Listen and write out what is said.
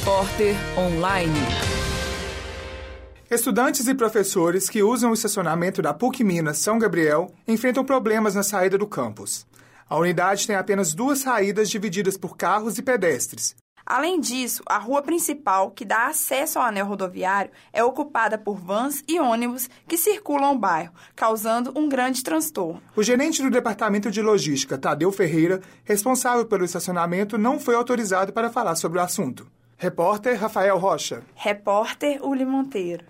Repórter Online. Estudantes e professores que usam o estacionamento da PUC Minas São Gabriel enfrentam problemas na saída do campus. A unidade tem apenas duas saídas divididas por carros e pedestres. Além disso, a rua principal, que dá acesso ao anel rodoviário, é ocupada por vans e ônibus que circulam o bairro, causando um grande transtorno. O gerente do Departamento de Logística, Tadeu Ferreira, responsável pelo estacionamento, não foi autorizado para falar sobre o assunto. Repórter Rafael Rocha. Repórter Uli Monteiro.